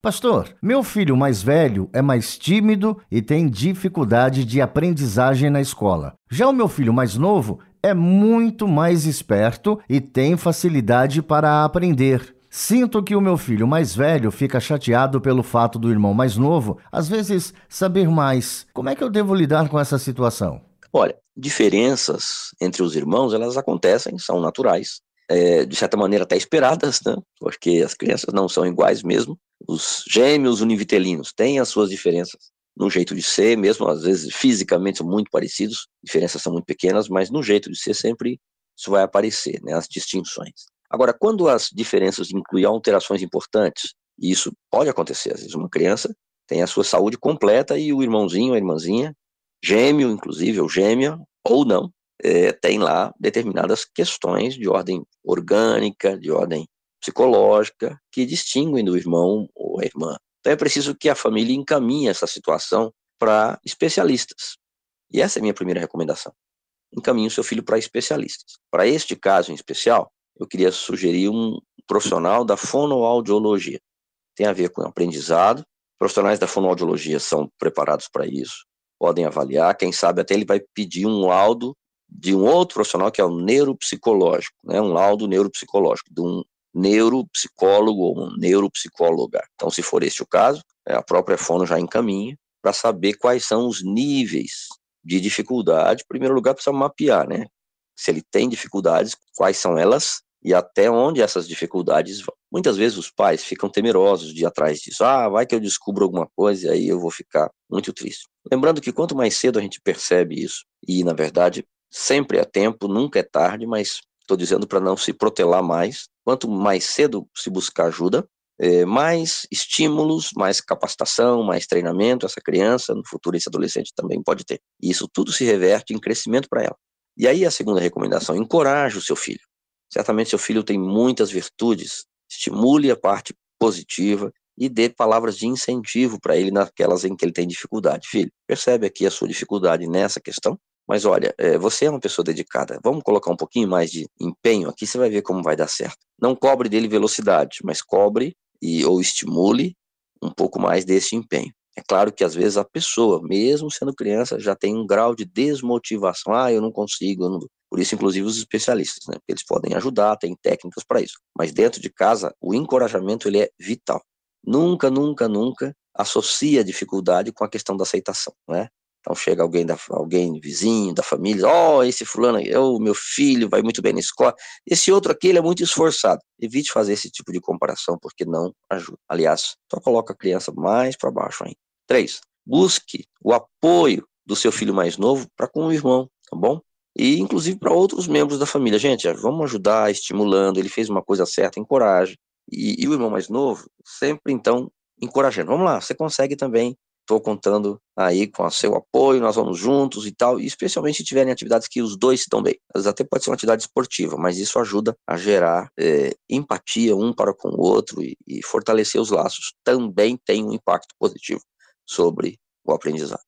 Pastor, meu filho mais velho é mais tímido e tem dificuldade de aprendizagem na escola. Já o meu filho mais novo é muito mais esperto e tem facilidade para aprender. Sinto que o meu filho mais velho fica chateado pelo fato do irmão mais novo, às vezes, saber mais. Como é que eu devo lidar com essa situação? Olha, diferenças entre os irmãos, elas acontecem, são naturais é, de certa maneira até esperadas, né? porque as crianças não são iguais mesmo. Os gêmeos univitelinos têm as suas diferenças no jeito de ser, mesmo às vezes fisicamente são muito parecidos, diferenças são muito pequenas, mas no jeito de ser sempre isso vai aparecer, né? as distinções. Agora, quando as diferenças incluem alterações importantes, e isso pode acontecer, às vezes uma criança tem a sua saúde completa e o irmãozinho, a irmãzinha, gêmeo, inclusive, ou gêmea, ou não, é, tem lá determinadas questões de ordem orgânica, de ordem psicológica, que distinguem do irmão a irmã. Então é preciso que a família encaminhe essa situação para especialistas. E essa é a minha primeira recomendação. Encaminhe o seu filho para especialistas. Para este caso em especial, eu queria sugerir um profissional da fonoaudiologia. Tem a ver com aprendizado. Profissionais da fonoaudiologia são preparados para isso, podem avaliar. Quem sabe até ele vai pedir um laudo de um outro profissional que é o neuropsicológico, né, um laudo neuropsicológico, de um neuropsicólogo ou um neuropsicóloga. Então, se for este o caso, é, a própria fono já encaminha para saber quais são os níveis de dificuldade. Em primeiro lugar, precisa mapear, né? Se ele tem dificuldades, quais são elas e até onde essas dificuldades vão. Muitas vezes os pais ficam temerosos de ir atrás disso. Ah, vai que eu descubro alguma coisa e aí eu vou ficar muito triste. Lembrando que quanto mais cedo a gente percebe isso, e na verdade Sempre é tempo, nunca é tarde, mas estou dizendo para não se protelar mais. Quanto mais cedo se buscar ajuda, é, mais estímulos, mais capacitação, mais treinamento essa criança, no futuro esse adolescente também pode ter. E isso tudo se reverte em crescimento para ela. E aí a segunda recomendação, encoraje o seu filho. Certamente seu filho tem muitas virtudes, estimule a parte positiva e dê palavras de incentivo para ele naquelas em que ele tem dificuldade. Filho, percebe aqui a sua dificuldade nessa questão? Mas olha, é, você é uma pessoa dedicada. Vamos colocar um pouquinho mais de empenho aqui, você vai ver como vai dar certo. Não cobre dele velocidade, mas cobre e ou estimule um pouco mais desse empenho. É claro que às vezes a pessoa, mesmo sendo criança, já tem um grau de desmotivação. Ah, eu não consigo. Eu não... Por isso, inclusive, os especialistas, né? Eles podem ajudar, tem técnicas para isso. Mas dentro de casa, o encorajamento ele é vital. Nunca, nunca, nunca associa a dificuldade com a questão da aceitação, né? Então chega alguém, da, alguém vizinho, da família, ó, oh, esse fulano, o meu filho vai muito bem na escola, esse outro aqui ele é muito esforçado. Evite fazer esse tipo de comparação, porque não ajuda. Aliás, só coloca a criança mais para baixo ainda. Três, busque o apoio do seu filho mais novo para com o irmão, tá bom? E inclusive para outros membros da família. Gente, vamos ajudar, estimulando, ele fez uma coisa certa, encoraje. E, e o irmão mais novo, sempre então encorajando. Vamos lá, você consegue também estou contando aí com o seu apoio, nós vamos juntos e tal, e especialmente se tiverem atividades que os dois estão bem. Às vezes até pode ser uma atividade esportiva, mas isso ajuda a gerar é, empatia um para com o outro e, e fortalecer os laços. Também tem um impacto positivo sobre o aprendizado.